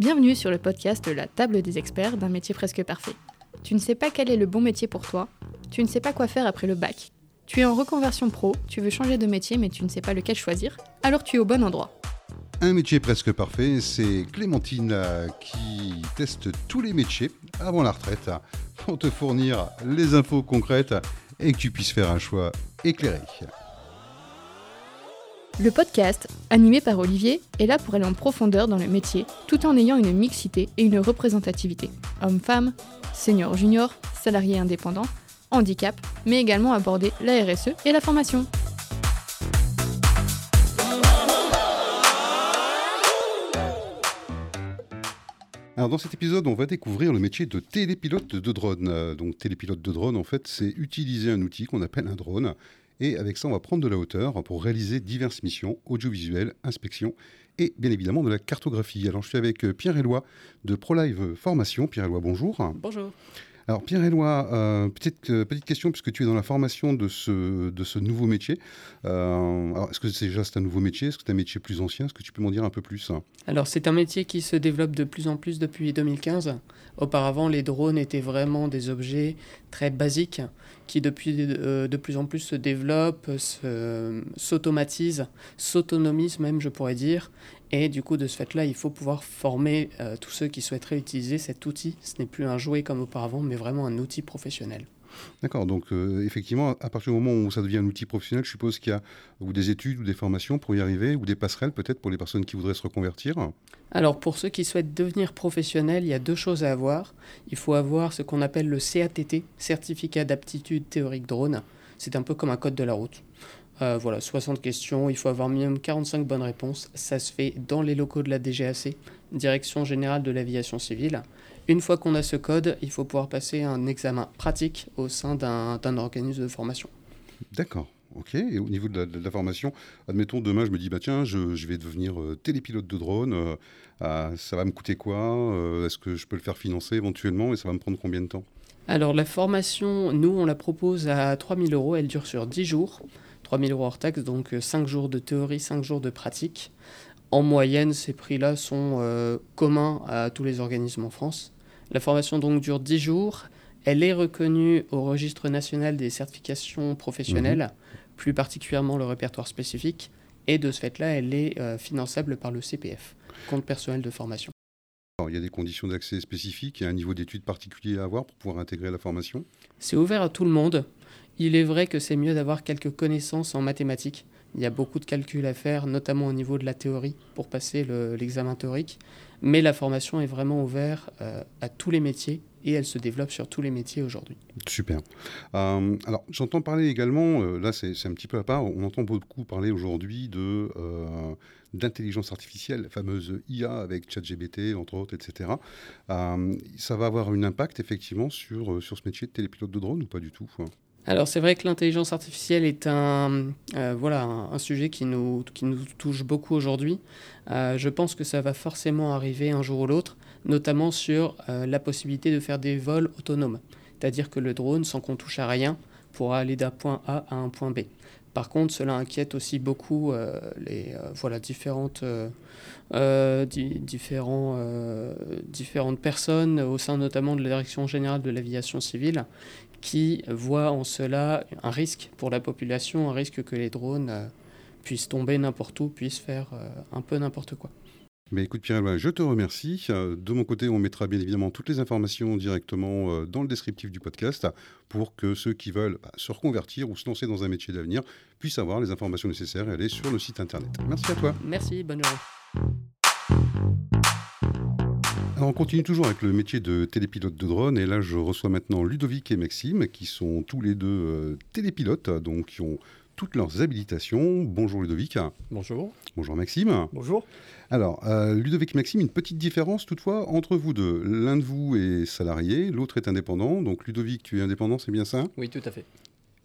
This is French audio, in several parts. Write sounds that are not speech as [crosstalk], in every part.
Bienvenue sur le podcast La table des experts d'un métier presque parfait. Tu ne sais pas quel est le bon métier pour toi, tu ne sais pas quoi faire après le bac. Tu es en reconversion pro, tu veux changer de métier mais tu ne sais pas lequel choisir, alors tu es au bon endroit. Un métier presque parfait, c'est Clémentine euh, qui teste tous les métiers avant la retraite pour te fournir les infos concrètes et que tu puisses faire un choix éclairé. Le podcast, animé par Olivier, est là pour aller en profondeur dans le métier, tout en ayant une mixité et une représentativité. Hommes-femmes, seniors juniors, salariés indépendants, handicap, mais également aborder la RSE et la formation. Alors dans cet épisode, on va découvrir le métier de télépilote de drone. Euh, donc télépilote de drone, en fait, c'est utiliser un outil qu'on appelle un drone. Et avec ça, on va prendre de la hauteur pour réaliser diverses missions, audiovisuelles, inspection et bien évidemment de la cartographie. Alors je suis avec euh, Pierre Éloi de ProLive Formation. Pierre Éloi, bonjour. Bonjour. Alors Pierre-Éloi, euh, petite, euh, petite question, puisque tu es dans la formation de ce, de ce nouveau métier. Euh, est-ce que c'est déjà un nouveau métier? Est-ce que c'est un métier plus ancien? Est-ce que tu peux m'en dire un peu plus? Alors c'est un métier qui se développe de plus en plus depuis 2015. Auparavant, les drones étaient vraiment des objets très basiques qui depuis de plus en plus se développent, s'automatisent, s'autonomisent même, je pourrais dire, et du coup, de ce fait-là, il faut pouvoir former euh, tous ceux qui souhaiteraient utiliser cet outil. Ce n'est plus un jouet comme auparavant, mais vraiment un outil professionnel. D'accord, donc euh, effectivement, à partir du moment où ça devient un outil professionnel, je suppose qu'il y a ou des études ou des formations pour y arriver, ou des passerelles peut-être pour les personnes qui voudraient se reconvertir Alors pour ceux qui souhaitent devenir professionnels, il y a deux choses à avoir. Il faut avoir ce qu'on appelle le CATT, Certificat d'aptitude théorique drone. C'est un peu comme un code de la route. Euh, voilà, 60 questions, il faut avoir minimum 45 bonnes réponses. Ça se fait dans les locaux de la DGAC, Direction Générale de l'Aviation Civile. Une fois qu'on a ce code, il faut pouvoir passer un examen pratique au sein d'un organisme de formation. D'accord. Ok, et au niveau de la, formation, admettons demain je me dis, bah tiens, je, vais devenir euh, télépilote de drone, euh, ah, ça va me coûter quoi Est-ce que je peux le faire financer éventuellement et ça va me prendre combien de temps? Alors la formation, nous on la propose à 3000 euros, elle dure sur 10 jours. 3000 euros hors taxe, donc 5 euh, jours de théorie, 5 jours de pratique. En moyenne, ces prix-là sont euh, communs à tous les organismes en France. La formation donc dure 10 jours. Elle est reconnue au registre national des certifications professionnelles, mhm. plus particulièrement le répertoire spécifique. Et de ce fait-là, elle est euh, finançable par le CPF, compte personnel de formation. il y a des conditions d'accès spécifiques et un niveau d'études particulier à avoir pour pouvoir intégrer la formation? C'est ouvert à tout le monde. Il est vrai que c'est mieux d'avoir quelques connaissances en mathématiques. Il y a beaucoup de calculs à faire, notamment au niveau de la théorie, pour passer l'examen théorique. Mais la formation est vraiment ouverte euh, à tous les métiers et elle se développe sur tous les métiers aujourd'hui. Super. Euh, alors, j'entends parler également, euh, là c'est un petit peu à part, on entend beaucoup parler aujourd'hui de d'intelligence artificielle, la fameuse IA avec ChatGBT, entre autres, etc. ça va avoir un impact effectivement sur, sur ce métier de télépilote de drone ou pas du tout alors c'est vrai que l'intelligence artificielle est un, euh, un, sujet qui nous, qui nous touche beaucoup aujourd'hui. Euh, je pense que ça va forcément arriver un jour ou l'autre, notamment sur euh, la possibilité de faire des vols autonomes. C'est-à-dire que le drone, sans qu'on touche à rien, pourra aller d'un point A à un point B. Par contre, cela inquiète aussi beaucoup les différentes personnes au sein notamment de la Direction générale de l'aviation civile qui voit en cela un risque pour la population, un risque que les drones euh, puissent tomber n'importe où, puissent faire euh, un peu n'importe quoi. Mais écoute Pierre, je te remercie. Euh, de mon côté, on mettra bien évidemment toutes les informations directement dans le descriptif du podcast pour que ceux qui veulent bah, se reconvertir ou se lancer dans un métier d'avenir puissent avoir les informations nécessaires et aller sur le site internet. Merci à toi. Merci, bonne journée on continue toujours avec le métier de télépilote de drone et là je reçois maintenant Ludovic et Maxime qui sont tous les deux euh, télépilotes, donc qui ont toutes leurs habilitations. Bonjour Ludovic. Bonjour. Bonjour Maxime. Bonjour. Alors, euh, Ludovic et Maxime, une petite différence toutefois entre vous deux. L'un de vous est salarié, l'autre est indépendant. Donc Ludovic, tu es indépendant, c'est bien ça? Oui, tout à fait.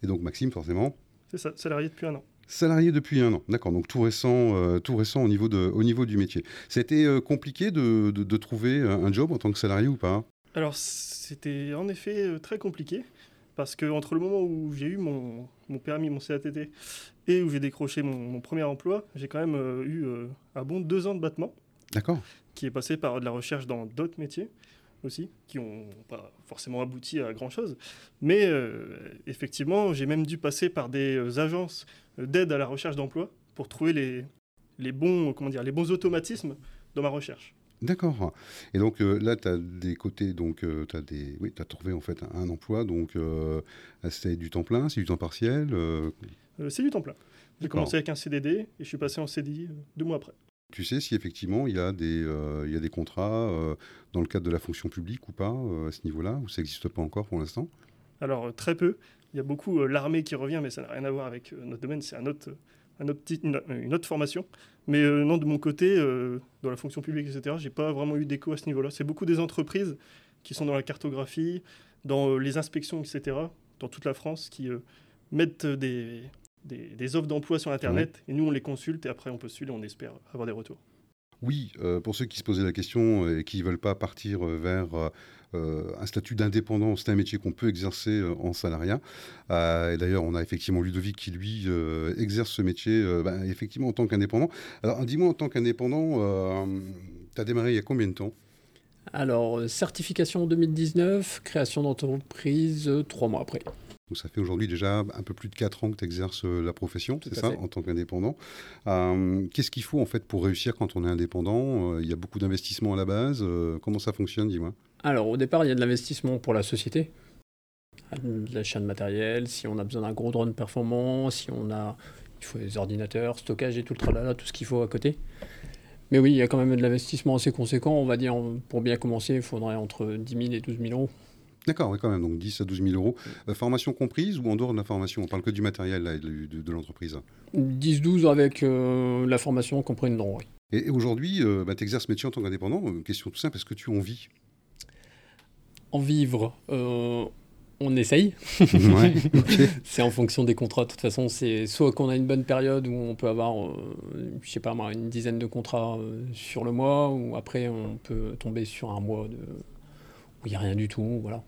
Et donc Maxime, forcément C'est ça, salarié depuis un an. Salarié depuis un an, d'accord. Donc tout récent, euh, tout récent au niveau, de, au niveau du métier. C'était euh, compliqué de, de, trouver un job en tant que salarié ou pas? Alors c'était en effet euh, très compliqué parce que entre le moment où j'ai eu mon, mon, permis, mon CATT, et où j'ai décroché mon, premier emploi, j'ai quand même eu un bon deux ans de battement. D'accord. qui est passé par de la recherche dans d'autres métiers aussi, qui n'ont pas forcément abouti à grand-chose. Mais effectivement, j'ai même dû passer par des agences d'aide à la recherche d'emploi pour trouver les, les, bons, comment dire, les bons automatismes dans ma recherche. D'accord. Et donc euh, là, tu as des côtés, donc tu as, des, oui, as trouvé en fait un, emploi, donc c'est du temps plein, c'est du temps partiel C'est du temps plein. J'ai commencé avec un CDD et je suis passé en CDI deux mois après. Tu sais si effectivement il y a des, euh, il y a des contrats euh, dans le cadre de la fonction publique ou pas euh, à ce niveau-là, ou ça n'existe pas encore pour l'instant? Alors très peu. Il y a beaucoup l'armée qui revient, mais ça n'a rien à voir avec notre domaine, c'est un autre, un autre une, autre formation. Mais non, de mon côté, dans la fonction publique, etc., j'ai pas vraiment eu d'écho à ce niveau-là. C'est beaucoup des entreprises qui sont dans la cartographie, dans les inspections, etc., dans toute la France, qui mettent des, des, offres d'emploi sur Internet, et nous, on les consulte, et après, on postule, et on espère avoir des retours. Oui, euh, pour ceux qui se posaient la question et qui ne veulent pas partir euh, vers euh, un statut d'indépendant, c'est un métier qu'on peut exercer en salariat. et d'ailleurs, on a effectivement Ludovic qui, lui, exerce ce métier ben, effectivement en tant qu'indépendant. Alors, dis-moi, en tant qu'indépendant, tu as démarré il y a combien de temps? Alors, certification 2019, création d'entreprise trois mois après. Donc ça fait aujourd'hui déjà un peu plus de 4 ans que tu exerces euh, la profession, c'est ça, en tant qu'indépendant. Euh, qu'est-ce qu'il faut en fait pour réussir quand on est indépendant? Euh, Il y a beaucoup d'investissements à la base. comment ça fonctionne, dis-moi? Alors au départ, il y a de l'investissement pour la société, l'achat de matériel, si on a besoin d'un gros drone performant, si on a, il faut des ordinateurs, stockage et tout le tralala, tout ce qu'il faut à côté. Mais oui, il y a quand même de l'investissement assez conséquent. On va dire, pour bien commencer, il faudrait entre 10 000 et 12 000 euros. D'accord, oui, quand même, donc 10 à 12 000 euros. Euh, formation comprise ou en dehors de la formation? On parle que du matériel de, l'entreprise 10-12 avec euh, la formation comprise dedans, oui. Et, aujourd'hui, euh, bah, tu exerces ce métier en tant qu'indépendant. question tout simple, est-ce que tu en vis? En vivre, on essaye. [laughs] c'est en fonction des contrats. De toute façon, c'est soit qu'on a une bonne période où on peut avoir, je sais pas moi, une dizaine de contrats sur le mois, ou après on peut tomber sur un mois de... où il n'y a rien du tout. Voilà.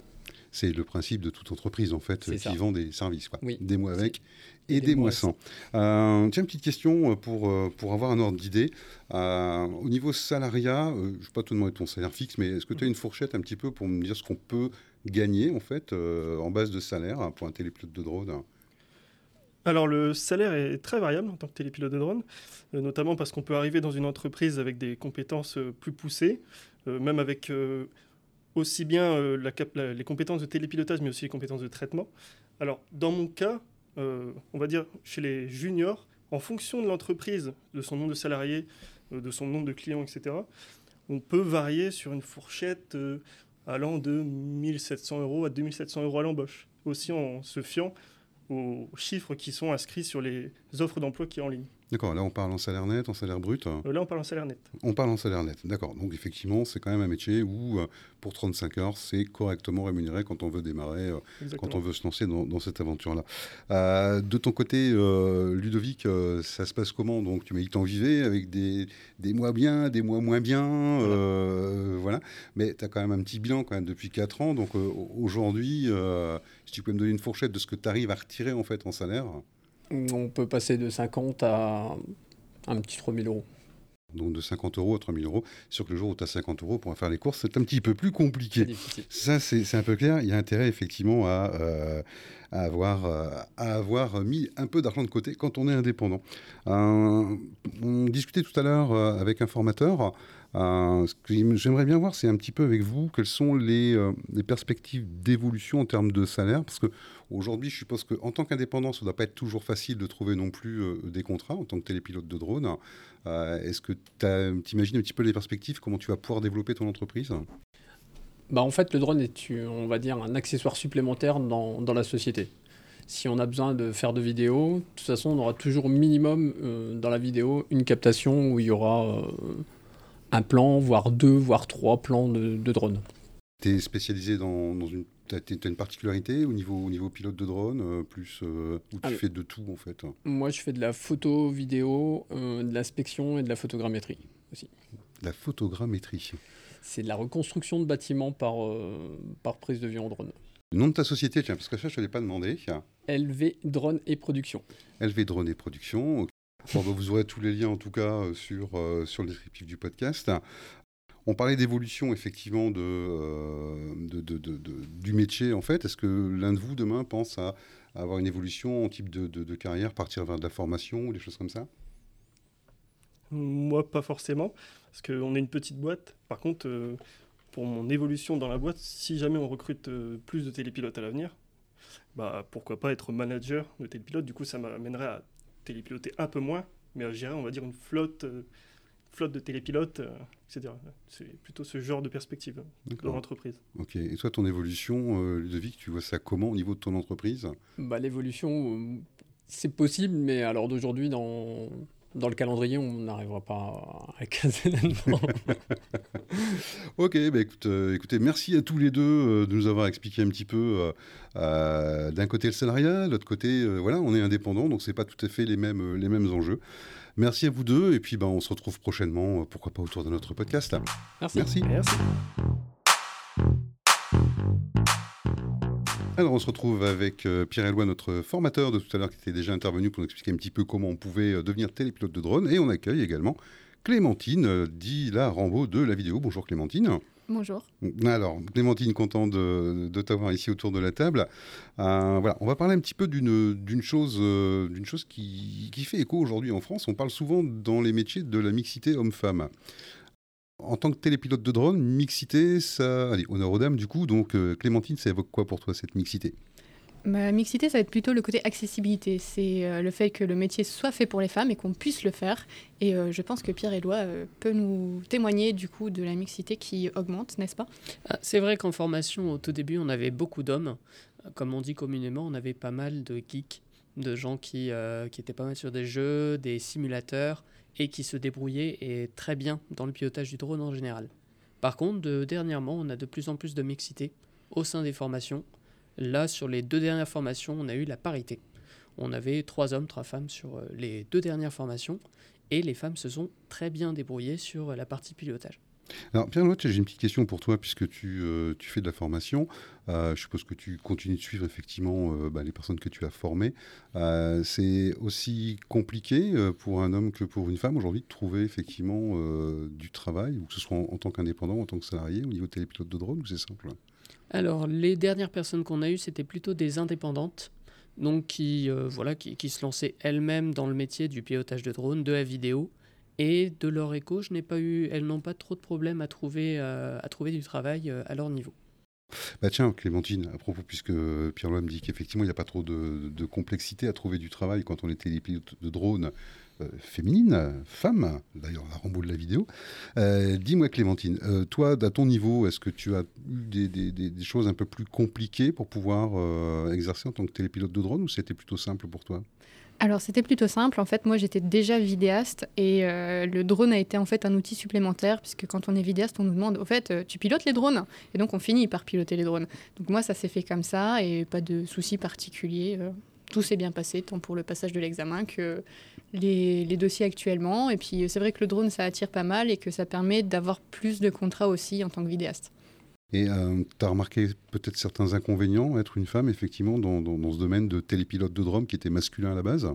C'est le principe de toute entreprise, en fait, qui vend des services. Quoi. Des mois avec et, des, mois sans. Euh, tiens, une petite question euh, pour, euh, pour avoir un ordre d'idée. au niveau salariat, je ne vais pas te demander ton salaire fixe, mais est-ce que tu as une fourchette un petit peu pour me dire ce qu'on peut gagner, en fait, en base de salaire hein, pour un télépilote de drone? Alors le salaire est très variable en tant que télépilote de drone, notamment parce qu'on peut arriver dans une entreprise avec des compétences plus poussées, même avec aussi bien euh, les compétences de télépilotage, mais aussi les compétences de traitement. Alors, dans mon cas, euh, on va dire chez les juniors, en fonction de l'entreprise, de son nombre de salariés, euh, de son nombre de clients, etc., on peut varier sur une fourchette allant de 1700 euros à 2700 euros à l'embauche, aussi en se fiant aux chiffres qui sont inscrits sur les offres d'emploi qui sont en ligne. D'accord, là on parle en salaire net, en salaire brut euh, Là on parle en salaire net. On parle en salaire net, d'accord. Donc effectivement c'est quand même un métier où euh, pour 35 heures c'est correctement rémunéré quand on veut démarrer, euh, quand on veut se lancer dans, cette aventure-là. de ton côté Ludovic, ça se passe comment? Donc tu m'as dit que tu en vivais avec des, des, mois bien, des mois moins bien, voilà. Mais tu as quand même un petit bilan quand même depuis 4 ans. Donc aujourd'hui, si tu peux me donner une fourchette de ce que tu arrives à retirer en fait en salaire on peut passer de 50 à un petit 3000 euros. Donc de 50 euros à 3000 euros. Sur que le jour où tu as 50 euros pour faire les courses, c'est un petit peu plus compliqué. Ça, c'est un peu clair. Il y a intérêt effectivement à, euh, avoir, euh, à avoir mis un peu d'argent de côté quand on est indépendant. Euh, on discutait tout à l'heure avec un formateur. Ce que j'aimerais bien voir, c'est un petit peu avec vous, quelles sont les, les perspectives d'évolution en termes de salaire. Parce que Aujourd'hui, je suppose qu'en tant qu'indépendant, ça ne doit pas être toujours facile de trouver non plus euh, des contrats en tant que télépilote de drone. Euh, est-ce que tu imagines un petit peu les perspectives, comment tu vas pouvoir développer ton entreprise? Bah En fait, le drone est, on va dire, un accessoire supplémentaire dans, dans la société. Si on a besoin de faire de vidéos, de toute façon, on aura toujours minimum euh, dans la vidéo une captation où il y aura un plan, voire deux, voire trois plans de, de drone. Tu es spécialisé dans, dans une tu as, une particularité au niveau, au niveau pilote de drone, euh, plus euh, où tu fais de tout en fait? Moi, je fais de la photo, vidéo, euh, de l'inspection et de la photogrammétrie aussi. La photogrammétrie C'est de la reconstruction de bâtiments par, par prise de vue en drone. Le nom de ta société, tiens, parce que ça, je ne l'ai pas demandé. LV Drone et Production. LV Drone et Production. Bah, vous aurez tous les liens en tout cas sur, sur le descriptif du podcast. On parlait d'évolution effectivement de, du métier en fait. Est-ce que l'un de vous demain pense à, avoir une évolution en type de, carrière, partir vers de la formation ou des choses comme ça? Moi, pas forcément, parce qu'on est une petite boîte. Par contre, pour mon évolution dans la boîte, si jamais on recrute plus de télépilotes à l'avenir, bah, pourquoi pas être manager de télépilote. Du coup, ça m'amènerait à télépiloter un peu moins, mais à gérer, on va dire, une flotte, euh, flotte de télépilotes, euh, etc. C'est plutôt ce genre de perspective dans l'entreprise. Ok. Et toi, ton évolution, euh, Ludovic, tu vois ça comment au niveau de ton entreprise? Bah, L'évolution, c'est possible, mais alors d'aujourd'hui, dans dans le calendrier, on n'arrivera pas à caser là-dedans. [laughs] ok, bah écoute, euh, écoutez, merci à tous les deux euh, de nous avoir expliqué un petit peu euh, d'un côté le salariat, de l'autre côté, voilà, on est indépendant, donc c'est pas tout à fait les mêmes, les mêmes enjeux. Merci à vous deux, et puis ben, on se retrouve prochainement, pourquoi pas autour de notre podcast. Merci. Merci. merci. Alors on se retrouve avec euh, Pierre Eloi, notre formateur de tout à l'heure, qui était déjà intervenu pour nous expliquer un petit peu comment on pouvait euh, devenir télépilote de drone. Et on accueille également Clémentine, euh, dit la Rambo de la vidéo. Bonjour Clémentine. Bonjour. Alors, Clémentine, content de, t'avoir ici autour de la table. voilà, on va parler un petit peu d'une chose, d'une chose qui, qui, fait écho aujourd'hui en France. On parle souvent dans les métiers de la mixité homme-femme. En tant que télépilote de drone, mixité, ça. Allez, honneur aux dames, du coup. Donc, euh, Clémentine, ça évoque quoi pour toi, cette mixité? Ma mixité, ça va être plutôt le côté accessibilité. C'est euh, le fait que le métier soit fait pour les femmes et qu'on puisse le faire. Et euh, je pense que Pierre Éloi peut nous témoigner du coup de la mixité qui augmente, n'est-ce pas? Ah, C'est vrai qu'en formation, au tout début, on avait beaucoup d'hommes. Comme on dit communément, on avait pas mal de geeks, de gens qui, qui étaient pas mal sur des jeux, des simulateurs et qui se débrouillait très bien dans le pilotage du drone en général. Par contre, de, dernièrement, on a de plus en plus de mixité au sein des formations. Là, sur les deux dernières formations, on a eu la parité. On avait trois hommes, trois femmes sur euh, les deux dernières formations, et les femmes se sont très bien débrouillées sur la partie pilotage. Alors, Pierre j'ai une petite question pour toi, puisque tu, euh, fais de la formation. Euh, je suppose que tu continues de suivre effectivement euh, bah, les personnes que tu as formées. c'est aussi compliqué pour un homme que pour une femme aujourd'hui de trouver effectivement du travail, que ce soit en, tant qu'indépendant en tant que salarié, au niveau télépilote de drone, ou c'est simple? Alors, les dernières personnes qu'on a eues, c'était plutôt des indépendantes donc qui, voilà, qui, qui, se lançaient elles-mêmes dans le métier du pilotage de drone, de la vidéo, et de leur écho, je n'ai pas eu, elles n'ont pas trop de problèmes à trouver, euh, du travail euh, à leur niveau. Bah tiens, Clémentine, à propos, puisque Pierre me dit qu'effectivement, il n'y a pas trop de, complexité à trouver du travail quand on était les pilotes de drones euh, féminines, femmes, d'ailleurs la remboule de la vidéo. Dis-moi, Clémentine, toi, à ton niveau, est-ce que tu as eu des, des, choses un peu plus compliquées pour pouvoir exercer en tant que télépilote de drone ou c'était plutôt simple pour toi? Alors c'était plutôt simple. En fait, moi j'étais déjà vidéaste et euh, le drone a été en fait un outil supplémentaire puisque quand on est vidéaste, on nous demande au fait euh, tu pilotes les drones? Et donc on finit par piloter les drones. Donc moi ça s'est fait comme ça et pas de soucis particuliers. Euh, tout s'est bien passé tant pour le passage de l'examen que les, les, dossiers actuellement. Et puis c'est vrai que le drone ça attire pas mal et que ça permet d'avoir plus de contrats aussi en tant que vidéaste. Et euh, tu as remarqué peut-être certains inconvénients, être une femme, effectivement, dans, ce domaine de télépilote de drone qui était masculin à la base?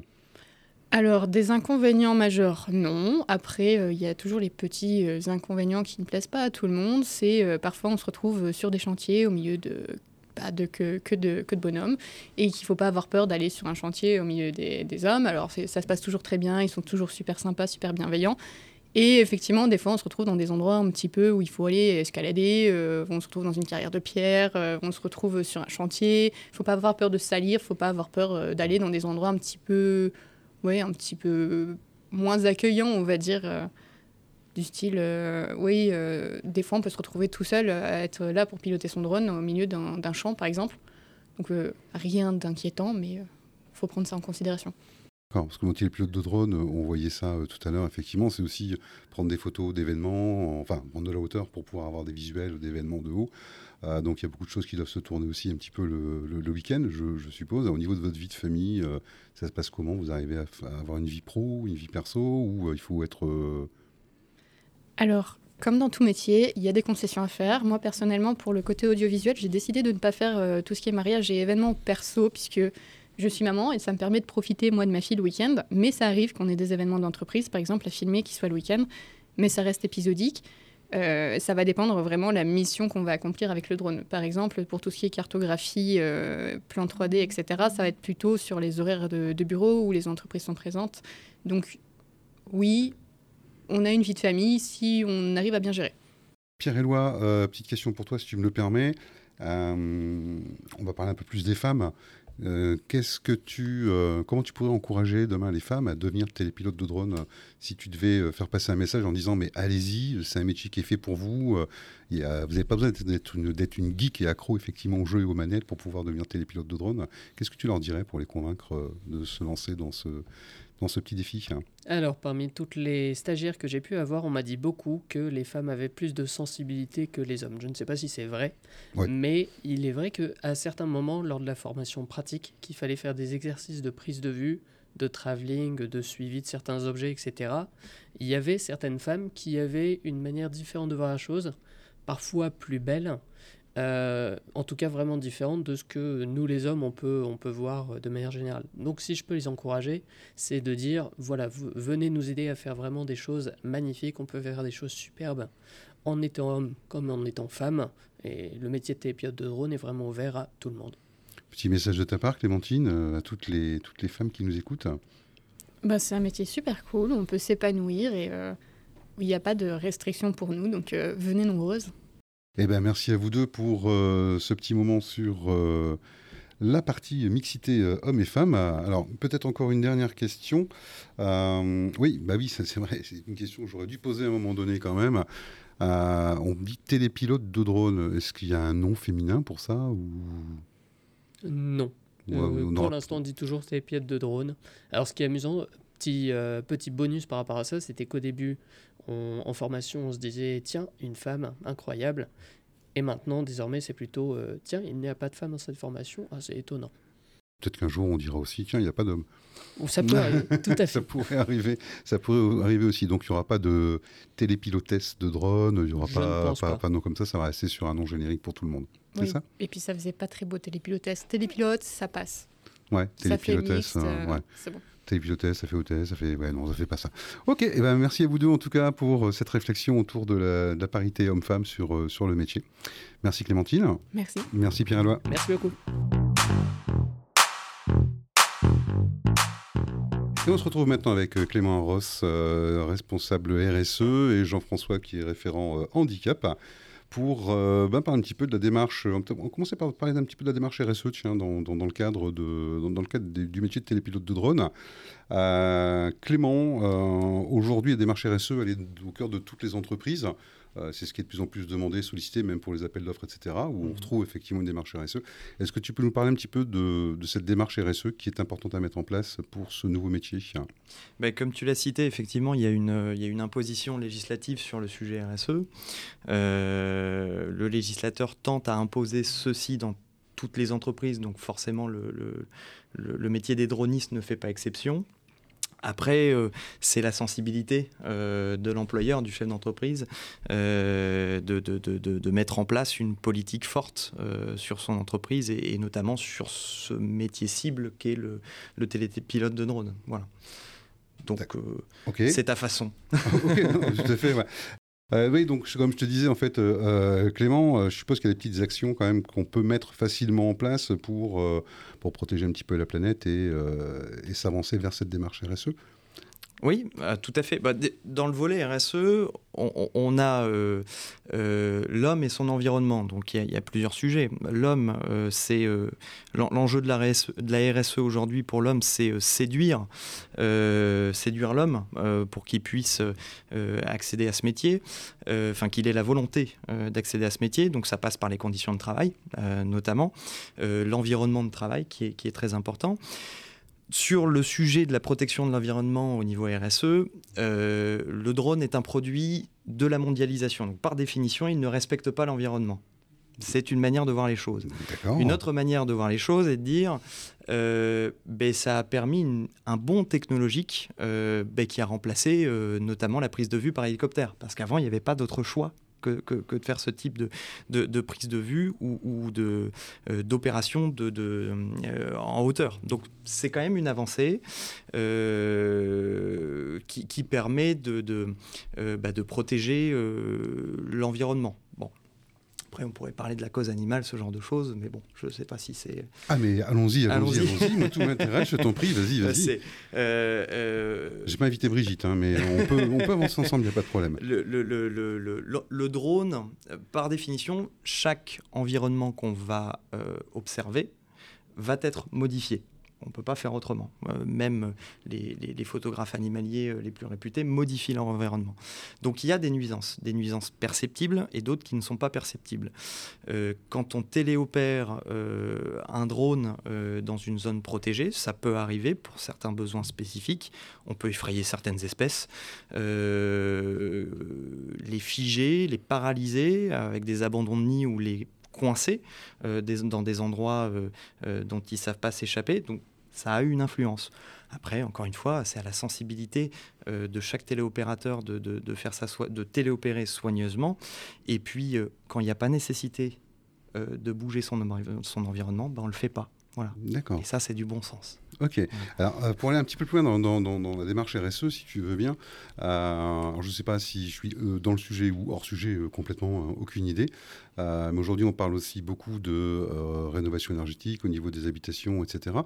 Alors, des inconvénients majeurs, non. Après, euh, il y a toujours les petits euh, inconvénients qui ne plaisent pas à tout le monde. C'est parfois on se retrouve sur des chantiers au milieu de, pas de, que, que, de, que de bonhommes et qu'il ne faut pas avoir peur d'aller sur un chantier au milieu des hommes. Alors, ça se passe toujours très bien, ils sont toujours super sympas, super bienveillants. Et effectivement, des fois, on se retrouve dans des endroits un petit peu où il faut aller escalader. Euh, on se retrouve dans une carrière de pierre, euh, on se retrouve sur un chantier. Il ne faut pas avoir peur de salir, il ne faut pas avoir peur euh, d'aller dans des endroits un petit peu, ouais, un petit peu moins accueillants, on va dire. du style, oui, des fois, on peut se retrouver tout seul à être là pour piloter son drone au milieu d'un champ, par exemple. Donc, rien d'inquiétant, mais faut prendre ça en considération. Parce que quand il est pilote de drone, on voyait ça euh, tout à l'heure, effectivement, c'est aussi prendre des photos d'événements, enfin, prendre de la hauteur pour pouvoir avoir des visuels d'événements de haut. Euh, donc il y a beaucoup de choses qui doivent se tourner aussi un petit peu le, week-end, je, suppose. Au niveau de votre vie de famille, euh, ça se passe comment? Vous arrivez à, avoir une vie pro, une vie perso, ou il faut être... Alors, comme dans tout métier, il y a des concessions à faire. Moi, personnellement, pour le côté audiovisuel, j'ai décidé de ne pas faire tout ce qui est mariage et événements perso, puisque je suis maman et ça me permet de profiter, moi, de ma fille le week-end. Mais ça arrive qu'on ait des événements d'entreprise, par exemple, à filmer qui soit le week-end. Mais ça reste épisodique. Euh, ça va dépendre vraiment de la mission qu'on va accomplir avec le drone. Par exemple, pour tout ce qui est cartographie, euh, plan 3D, etc., ça va être plutôt sur les horaires de, bureau où les entreprises sont présentes. Donc oui, on a une vie de famille si on arrive à bien gérer. Pierre-Éloi, euh, petite question pour toi si tu me le permets. Euh, on va parler un peu plus des femmes. Euh, qu'est-ce que tu, euh, comment tu pourrais encourager demain les femmes à devenir télépilote de drone euh, si tu devais faire passer un message en disant mais allez-y, c'est un métier qui est fait pour vous. vous n'avez pas besoin d'être- une, une geek et accro effectivement au jeu et aux manettes pour pouvoir devenir télépilote de drone. Qu'est-ce que tu leur dirais pour les convaincre de se lancer dans ce, dans ce petit défi Alors, parmi toutes les stagiaires que j'ai pu avoir, on m'a dit beaucoup que les femmes avaient plus de sensibilité que les hommes. Je ne sais pas si c'est vrai, Ouais. mais il est vrai qu'à certains moments, lors de la formation pratique, qu'il fallait faire des exercices de prise de vue, de travelling, de suivi de certains objets, etc., il y avait certaines femmes qui avaient une manière différente de voir la chose, parfois plus belle, euh, en tout cas vraiment différente de ce que nous les hommes on peut, on peut voir de manière générale. Donc si je peux les encourager, c'est de dire voilà, venez nous aider à faire vraiment des choses magnifiques, on peut faire des choses superbes en étant homme comme en étant femme. Et le métier de télépilote de drone est vraiment ouvert à tout le monde. Petit message de ta part, Clémentine, euh, à toutes les, toutes les femmes qui nous écoutent. Bah, c'est un métier super cool, on peut s'épanouir et euh, il n'y a pas de restrictions pour nous, donc euh, venez nombreuses. Eh ben, merci à vous deux pour euh, ce petit moment sur euh, la partie mixité euh, hommes et femmes. Alors, peut-être encore une dernière question. Oui, bah oui, c'est vrai, c'est une question que j'aurais dû poser à un moment donné quand même. On dit télépilote de drone. Est-ce qu'il y a un nom féminin pour ça ou... Non. ou- ou non pour l'instant, on dit toujours télépilote de drone. Alors, ce qui est amusant, petit, petit bonus par rapport à ça, c'était qu'au début, on- en formation, on se disait tiens, une femme, incroyable. Et maintenant, désormais, c'est plutôt euh, tiens, il n'y a pas de femme dans cette formation. Ah, c'est étonnant. Peut-être qu'un jour on dira aussi, tiens, il n'y a pas d'homme. Ou ça peut arriver, [laughs] tout à Ça pourrait arriver, ça pourrait arriver aussi. Donc il n'y aura pas de télépilotesse de drone, il n'y aura Je pas, pas, pas. nom comme ça, ça va rester sur un nom générique pour tout le monde. C'est ça? Et puis ça faisait pas très beau télépilote. Télépilote, ça passe. Ouais, Ça fait télépilotesse. mixte, euh, euh, ouais. c'est bon. Télépilotesse, ça fait hôtesse, ça fait. Ouais, non, ça fait pas ça. Ok, et ben merci à vous deux en tout cas pour euh, cette réflexion autour de la, de la parité homme-femme sur, euh, sur le métier. Merci Clémentine, Merci. merci Pierre-Éloi. Merci beaucoup. Et on se retrouve maintenant avec euh, Clément Ross, euh, responsable RSE, et Jean-François qui est référent euh, handicap, pour euh, ben, parler un petit peu de la démarche. On peut- on commençait par parler un petit peu de la démarche RSE, dans, le cadre, de, dans, le cadre du métier de télépilote de drone. Euh, Clément, euh, aujourd'hui, la démarche RSE, elle est au cœur de toutes les entreprises. Euh, c'est ce qui est de plus en plus demandé, sollicité, même pour les appels d'offres, etc., où on retrouve effectivement une démarche RSE. Est-ce que tu peux nous parler un petit peu de, de cette démarche RSE qui est importante à mettre en place pour ce nouveau métier Ben, comme tu l'as cité, effectivement, il y, a une, il y a une imposition législative sur le sujet RSE. Euh, le législateur tente à imposer ceci dans toutes les entreprises, donc forcément le, le- le- le métier des dronistes ne fait pas exception. Après, euh, c'est la sensibilité euh, de l'employeur, du chef d'entreprise, euh, de, de- de- mettre en place une politique forte sur son entreprise et, et notamment sur ce métier cible qu'est le, le télépilote de drone. Voilà. Donc, euh, c'est ta façon. [laughs] Non, tout à fait. ouais. Euh, oui, donc comme je te disais, en fait, euh, euh, Clément, je suppose qu'il y a des petites actions quand même qu'on peut mettre facilement en place pour, protéger un petit peu la planète et s'avancer vers cette démarche RSE. Oui, euh, tout à fait. Bah, dans le volet RSE, on, a euh, euh, l'homme et son environnement. Donc il y a- plusieurs sujets. L'homme, c'est l'en- l'enjeu de la RSE, RSE aujourd'hui pour l'homme, c'est séduire, séduire l'homme pour qu'il puisse accéder à ce métier, enfin qu'il ait la volonté d'accéder à ce métier. Donc ça passe par les conditions de travail, notamment l'environnement de travail qui est, qui est très important. Sur le sujet de la protection de l'environnement au niveau RSE, euh, le drone est un produit de la mondialisation. Donc, par définition, il ne respecte pas l'environnement. C'est une manière de voir les choses. Une autre manière de voir les choses est de dire euh, ben, ça a permis une- un bond technologique euh, ben, qui a remplacé euh, notamment la prise de vue par hélicoptère. Parce qu'avant, il n'y avait pas d'autre choix que, de faire ce type de, prise de vue ou, de, d'opération de en hauteur. Donc c'est quand même une avancée qui, qui, permet de, bah, de protéger l'environnement. Après, on pourrait parler de la cause animale, ce genre de choses, mais bon, je ne sais pas si c'est. Ah, mais allons-y, allons-y, allons-y. Moi, tout m'intéresse, je t'en prie, vas-y, [laughs] vas-y. Euh, euh... J'ai pas invité Brigitte, hein, mais on peut, on peut avancer ensemble, il n'y a pas de problème. Le, le, le, le, drone, par définition, chaque environnement qu'on va euh, observer va être modifié. On ne peut pas faire autrement. Euh, même les, photographes animaliers euh, les plus réputés modifient leur environnement. Donc il y a des nuisances, des nuisances perceptibles et d'autres qui ne sont pas perceptibles. Euh, quand on téléopère un drone dans une zone protégée, ça peut arriver pour certains besoins spécifiques. On peut effrayer certaines espèces, les figer, les paralyser avec des abandons de nids ou les coincer dans des endroits dont ils ne savent pas s'échapper. Ça a eu une influence. Après, encore une fois, c'est à la sensibilité euh, de chaque téléopérateur de, de, faire de téléopérer soigneusement. Et puis, euh, quand il n'y a pas nécessité euh, de bouger son, son environnement, ben, on ne le fait pas. Voilà. D'accord. Et ça, c'est du bon sens. Ok. Alors, euh, pour aller un petit peu plus loin dans, dans, la démarche RSE, si tu veux bien, euh, je ne sais pas si je suis euh, dans le sujet ou hors sujet, complètement aucune idée. mais aujourd'hui, on parle aussi beaucoup de rénovation énergétique au niveau des habitations, etc.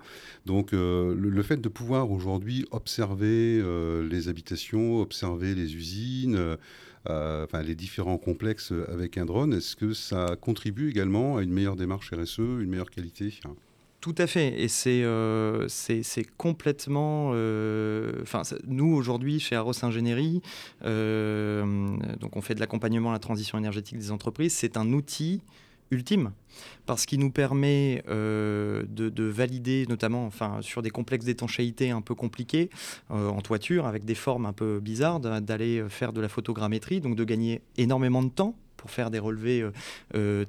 Donc, le, fait de pouvoir aujourd'hui observer les habitations, observer les usines, enfin, les différents complexes avec un drone, est-ce que ça contribue également à une meilleure démarche RSE, une meilleure qualité? Tout à fait. Et c'est euh, complètement. Euh, nous, aujourd'hui, chez Aros Ingénierie, euh, donc on fait de l'accompagnement à la transition énergétique des entreprises. C'est un outil ultime parce qu'il nous permet de, de, valider notamment enfin, sur des complexes d'étanchéité un peu compliqués en toiture avec des formes un peu bizarres d'aller faire de la photogrammétrie donc de gagner énormément de temps pour faire des relevés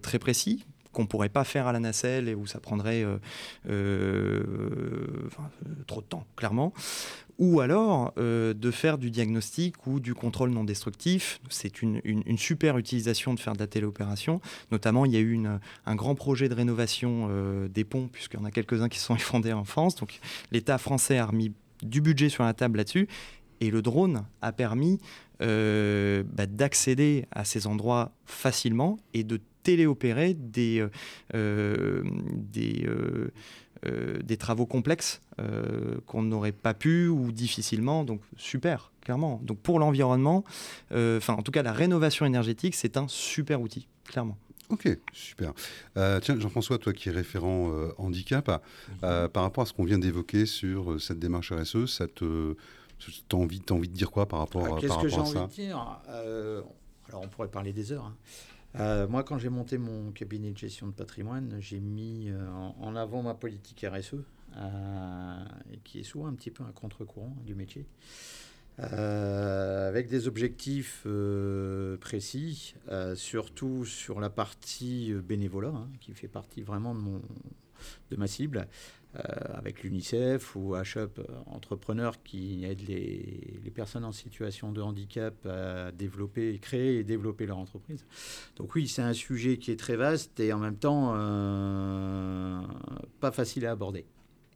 très précis qu'on pourrait pas faire à la nacelle et où ça prendrait euh, euh, trop de temps, clairement. Ou alors euh, de faire du diagnostic ou du contrôle non destructif. C'est une, super utilisation de faire de la téléopération. Notamment, il y a eu un grand projet de rénovation des ponts, puisqu'il y en a quelques-uns qui sont [laughs] effondrés en France. Donc l'État français a remis du budget sur la table là-dessus. Et le drone a permis bah, d'accéder à ces endroits facilement et de téléopérer des, euh, euh, des, euh, des travaux complexes qu'on n'aurait pas pu ou difficilement. Donc super, clairement. Donc pour l'environnement, enfin en tout cas la rénovation énergétique, c'est un super outil, clairement. Ok, super. tiens, Jean-François, toi qui es référent handicap, par rapport à ce qu'on vient d'évoquer sur cette démarche RSE, ça te, t'as envie, as envie de dire quoi par rapport, ah, à, Qu'est-ce que j'ai envie de dire? Alors on pourrait parler des heures. Hein. Euh, moi, quand j'ai monté mon cabinet de gestion de patrimoine, j'ai mis euh, en, avant ma politique RSE, euh, qui est souvent un petit peu un contre-courant du métier, avec des objectifs précis, surtout sur la partie bénévolat, hein, qui fait partie vraiment de, mon, de ma cible. Euh, avec l'UNICEF ou HUP, euh, entrepreneurs qui aident les, les, personnes en situation de handicap à développer, créer et développer leur entreprise. Donc oui, c'est un sujet qui est très vaste et en même temps euh, pas facile à aborder.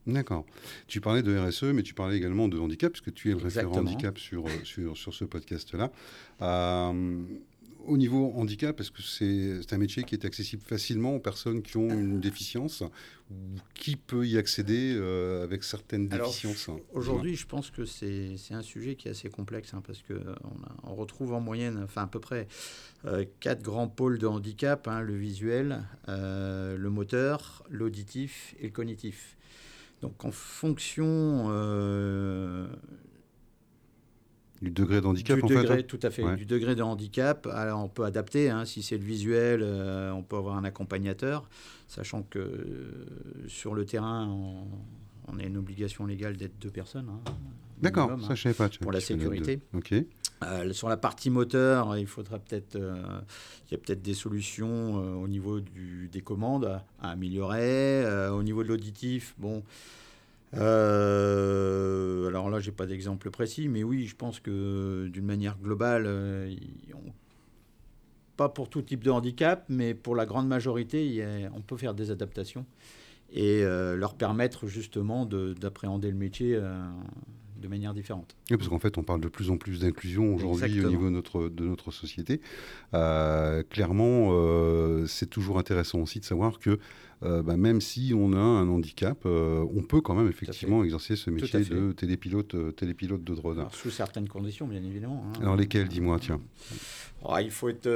D'accord. Tu parlais de RSE, mais tu parlais également de handicap, puisque tu es le référent handicap sur, sur, sur ce podcast-là au niveau handicap, est-ce que c'est un métier qui est accessible facilement aux personnes qui ont une déficience ou qui peut y accéder euh, avec certaines déficiences Aujourd'hui, je pense que c'est un sujet qui est assez complexe hein, parce qu'on on retrouve en moyenne, enfin à peu près, euh, quatre grands pôles de handicap hein, le visuel, euh, le moteur, l'auditif et le cognitif. Donc en fonction du degré de handicap, en fait hein. Tout à fait, du degré de handicap. Alors, on peut adapter, hein. si c'est le visuel, euh, on peut avoir un accompagnateur, sachant que euh, sur le terrain, on, a une obligation légale d'être deux personnes. Hein, D'accord, ça je savais pas. Pour la sécurité. Ok. Euh, sur la partie moteur, il faudra peut-être, il y a peut-être des solutions au niveau du, des commandes à améliorer. au niveau de l'auditif, bon, euh, alors là, j'ai pas d'exemple précis, mais oui, je pense que d'une manière globale, euh, pas pour tout type de handicap, mais pour la grande majorité, a- on peut faire des adaptations et euh, leur permettre justement de- d'appréhender le métier de manière différente. Oui, parce qu'en fait, on parle de plus en plus d'inclusion aujourd'hui au niveau de notre, de notre société. Euh, clairement, euh, c'est toujours intéressant aussi de savoir que euh, bah, même si on a un handicap, euh, on peut quand même effectivement exercer ce métier de télépilote, euh, télépilote de drone. Alors, sous certaines conditions, bien évidemment. hein. Alors lesquelles, dis-moi, tiens Oh, il, faut être,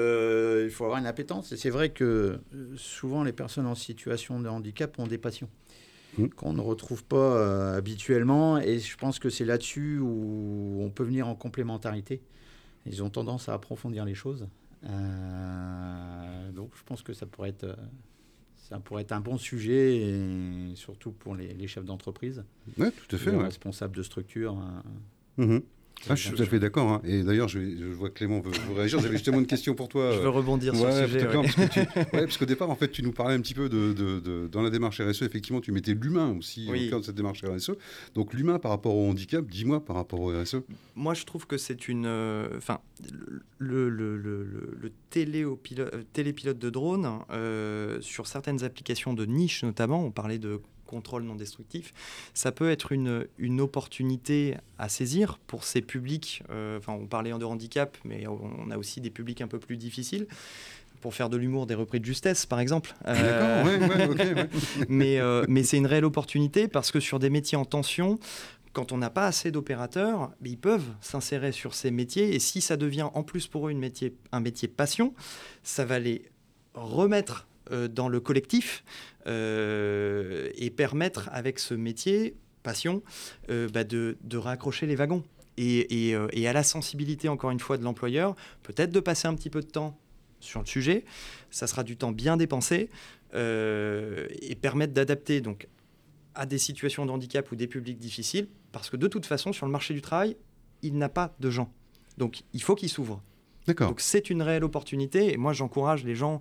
il faut avoir une appétence. Et c'est vrai que souvent, les personnes en situation de handicap ont des passions Mm. qu'on ne retrouve pas habituellement. Et je pense que c'est là-dessus où on peut venir en complémentarité. Ils ont tendance à approfondir les choses. Donc, je pense que ça pourrait être, ça pourrait être un bon sujet, et surtout pour les, les chefs d'entreprise, Oui, tout à fait. les ouais. responsables de structure. hein. Ah, je suis tout à fait d'accord. hein. Et d'ailleurs, je, vois que Clément veut, veut réagir. J'avais justement une question pour toi. Je euh, veux rebondir sur le sujet. Ouais. parce que tu- ouais, parce qu'au départ, en fait, tu nous parlais un petit peu de, de- de- dans la démarche RSE. Effectivement, tu mettais l'humain aussi Oui. au cœur de cette démarche RSE. Donc, l'humain par rapport au handicap, dis-moi par rapport au. RSE. Moi, je trouve que c'est une. euh, Enfin, le, le, le, le- le téléopilo- euh, télépilote de drone, euh, sur certaines applications de niche notamment, on parlait de contrôle non destructif, ça peut être une, une opportunité à saisir pour ces publics. euh, Enfin, on parlait de handicap, mais on a aussi des publics un peu plus difficiles. Pour faire de l'humour, des repris de justesse, par exemple. Euh, D'accord, ouais, ouais, ok, ouais. [laughs] mais, euh, mais c'est une réelle opportunité parce que sur des métiers en tension, quand on n'a pas assez d'opérateurs, mais ils peuvent s'insérer sur ces métiers. Et si ça devient en plus pour eux une métier, un métier passion, ça va les remettre dans le collectif euh, et permettre avec ce métier passion euh, bah, de, de raccrocher les wagons. Et, et, euh, à la sensibilité, encore une fois, de l'employeur, peut-être de passer un petit peu de temps sur le sujet. Ça sera du temps bien dépensé euh, et permettre d'adapter donc à des situations de handicap ou des publics difficiles, parce que de toute façon, sur le marché du travail, il n'a pas de gens. Donc il faut qu'il s'ouvre. D'accord. Donc c'est une réelle opportunité, et moi j'encourage les gens,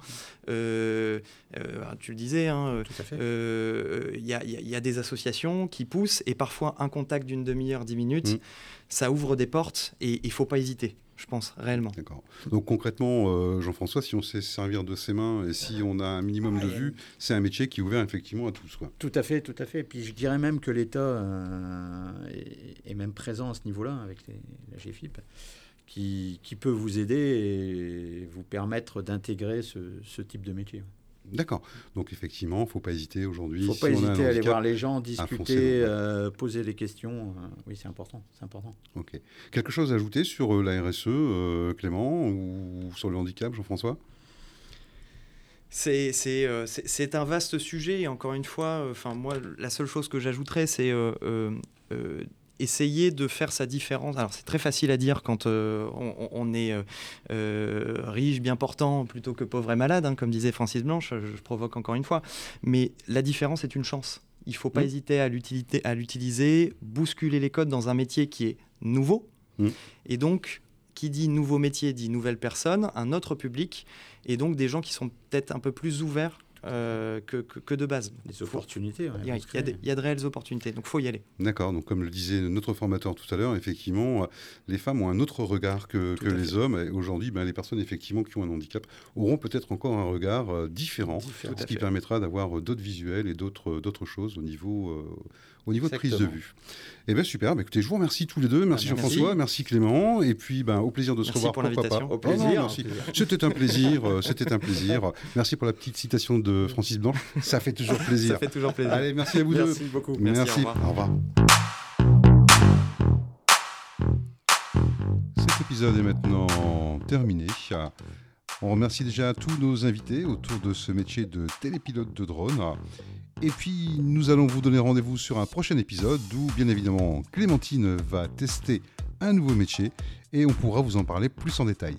euh, euh, tu le disais, hein, euh, il y, a- y y des associations qui poussent, et parfois un contact d'une demi-heure, dix minutes, Mm. ça ouvre des portes, et il faut pas hésiter, je pense, réellement. D'accord. Donc concrètement, euh, Jean-François, si on sait se servir de ses mains et si on a un minimum de vue, c'est un métier qui est ouvert effectivement à tous. Quoi. Tout à fait, tout à fait. Puis je dirais même que l'État euh, est, est même présent à ce niveau-là avec les- la GFIP, qui, qui peut vous aider et vous permettre d'intégrer ce, ce type de métier. D'accord. Donc effectivement, il ne faut pas hésiter aujourd'hui. Il ne faut si pas hésiter à aller handicap- voir les gens, discuter, euh, poser des questions. euh, oui, c'est important, c'est important. Ok. Quelque chose à ajouter sur euh, la RSE, euh, Clément, ou sur le handicap, Jean-François? C'est c'est, euh, c'est- c'est un vaste sujet et encore une fois, euh, enfin moi la seule chose que j'ajouterais c'est euh, euh, euh, essayer de faire sa différence. Alors c'est très facile à dire quand euh, on, on est euh, euh, riche, bien portant plutôt que pauvre et malade, hein, comme disait Francis Blanche. Je, je provoque encore une fois, mais la différence est une chance. Il ne faut pas Mm. hésiter à l'utiliser, bousculer les codes dans un métier qui est nouveau. Mm. Et donc, qui dit nouveau métier dit nouvelle personne, un autre public, et donc des gens qui sont peut-être un peu plus ouverts euh, que, que, que de base. Des opportunités. ouais, Il y, il y il y a de réelles opportunités, donc faut y aller. D'accord, donc comme le disait notre formateur tout à l'heure, effectivement, les femmes ont un autre regard que, que les fait. hommes. Et aujourd'hui, ben, les personnes effectivement qui ont un handicap auront peut-être encore un regard euh, différent, ce qui fait. permettra d'avoir euh, d'autres visuels et d'autres d'autres choses au niveau, euh, au niveau de prise de vue. Eh bien super, Ben, écoutez, je vous remercie tous les deux. Merci Merci. Jean-François, merci Clément, et puis ben, au plaisir de se Merci revoir. pour l'invitation. Au plaisir. C'était un plaisir, euh, [laughs] c'était un plaisir. Merci pour la petite citation de Francis Blanche, ça fait toujours plaisir. Ça fait toujours plaisir. Allez, merci à vous deux. Merci beaucoup. Merci, au revoir. Au revoir. Cet épisode est maintenant terminé. On remercie déjà tous nos invités autour de ce métier de télépilote de drone. Et puis, nous allons vous donner rendez-vous sur un prochain épisode où, bien évidemment, Clémentine va tester un nouveau métier et on pourra vous en parler plus en détail.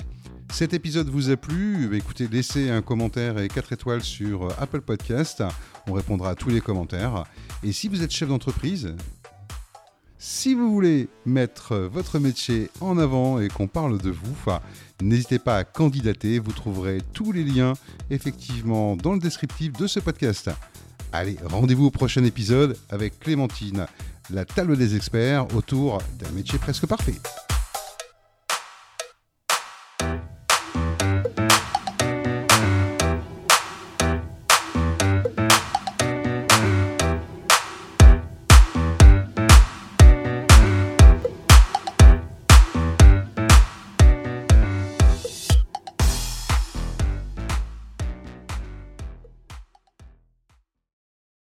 Cet épisode vous a plu? Eh Écoutez, laissez un commentaire et 4 étoiles sur Apple Podcast. On répondra à tous les commentaires. Et si vous êtes chef d'entreprise, si vous voulez mettre votre métier en avant et qu'on parle de vous, n'hésitez pas à candidater. Vous trouverez tous les liens effectivement dans le descriptif de ce podcast. Allez, rendez-vous au prochain épisode avec Clémentine, la table des experts autour d'un métier presque parfait.